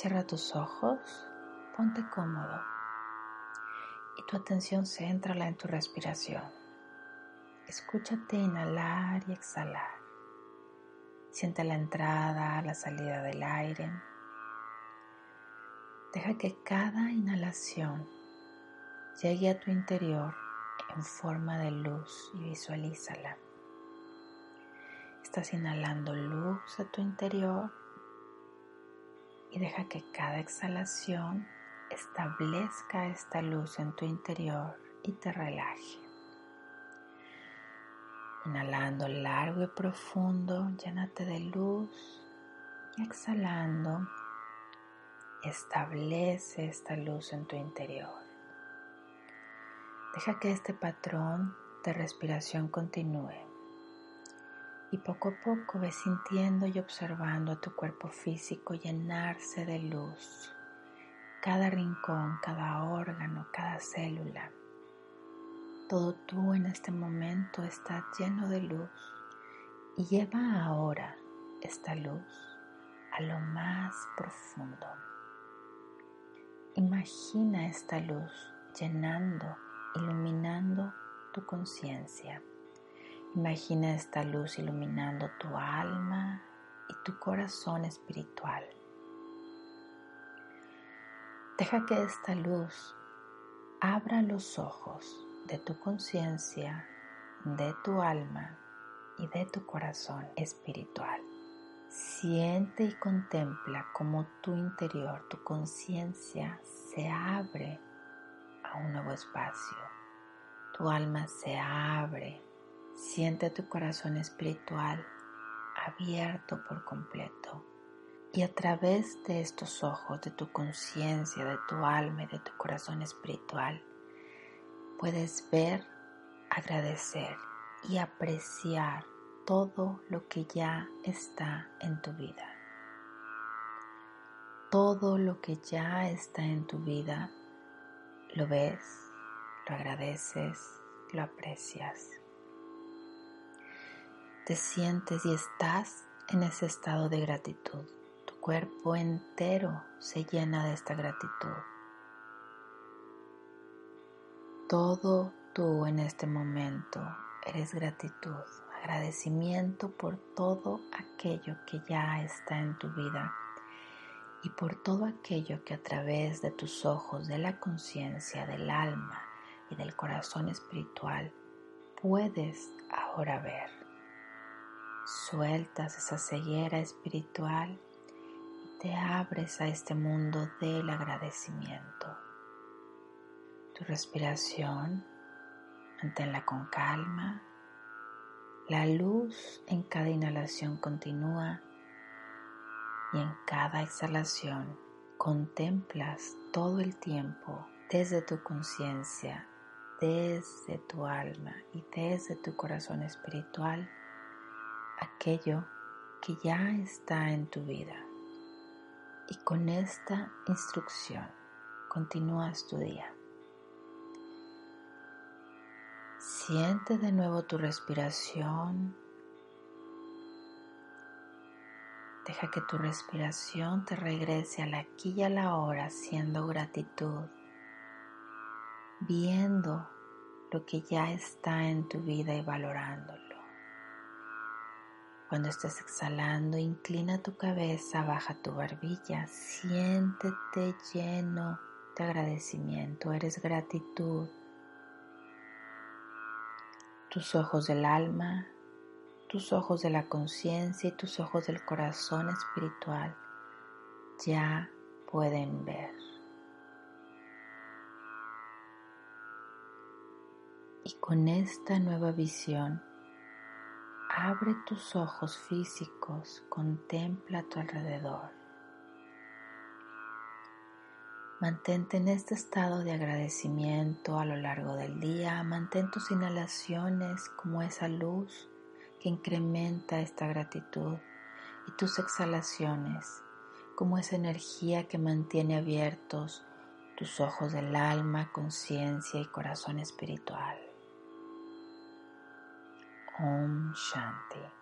Cierra tus ojos, ponte cómodo y tu atención céntrala en tu respiración. Escúchate inhalar y exhalar. Siente la entrada, la salida del aire. Deja que cada inhalación llegue a tu interior en forma de luz y visualízala. Estás inhalando luz a tu interior y deja que cada exhalación establezca esta luz en tu interior y te relaje. Inhalando largo y profundo, llénate de luz y exhalando, establece esta luz en tu interior. Deja que este patrón de respiración continúe y poco a poco ves sintiendo y observando a tu cuerpo físico llenarse de luz, cada rincón, cada órgano, cada célula. Todo tú en este momento está lleno de luz y lleva ahora esta luz a lo más profundo. Imagina esta luz llenando, iluminando tu conciencia. Imagina esta luz iluminando tu alma y tu corazón espiritual. Deja que esta luz abra los ojos de tu conciencia, de tu alma y de tu corazón espiritual. Siente y contempla cómo tu interior, tu conciencia se abre a un nuevo espacio. Tu alma se abre Siente tu corazón espiritual abierto por completo y a través de estos ojos, de tu conciencia, de tu alma y de tu corazón espiritual, puedes ver, agradecer y apreciar todo lo que ya está en tu vida. Todo lo que ya está en tu vida lo ves, lo agradeces, lo aprecias te sientes y estás en ese estado de gratitud. Tu cuerpo entero se llena de esta gratitud. Todo tú en este momento eres gratitud, agradecimiento por todo aquello que ya está en tu vida y por todo aquello que a través de tus ojos, de la conciencia, del alma y del corazón espiritual puedes ahora ver. Sueltas esa ceguera espiritual y te abres a este mundo del agradecimiento. Tu respiración, manténla con calma. La luz en cada inhalación continúa y en cada exhalación contemplas todo el tiempo desde tu conciencia, desde tu alma y desde tu corazón espiritual aquello que ya está en tu vida. Y con esta instrucción continúas tu día. Siente de nuevo tu respiración. Deja que tu respiración te regrese al aquí y a la hora, siendo gratitud, viendo lo que ya está en tu vida y valorándolo. Cuando estés exhalando, inclina tu cabeza, baja tu barbilla, siéntete lleno de agradecimiento, eres gratitud. Tus ojos del alma, tus ojos de la conciencia y tus ojos del corazón espiritual ya pueden ver. Y con esta nueva visión, Abre tus ojos físicos, contempla a tu alrededor. Mantente en este estado de agradecimiento a lo largo del día. Mantén tus inhalaciones como esa luz que incrementa esta gratitud y tus exhalaciones como esa energía que mantiene abiertos tus ojos del alma, conciencia y corazón espiritual. Om Shanti.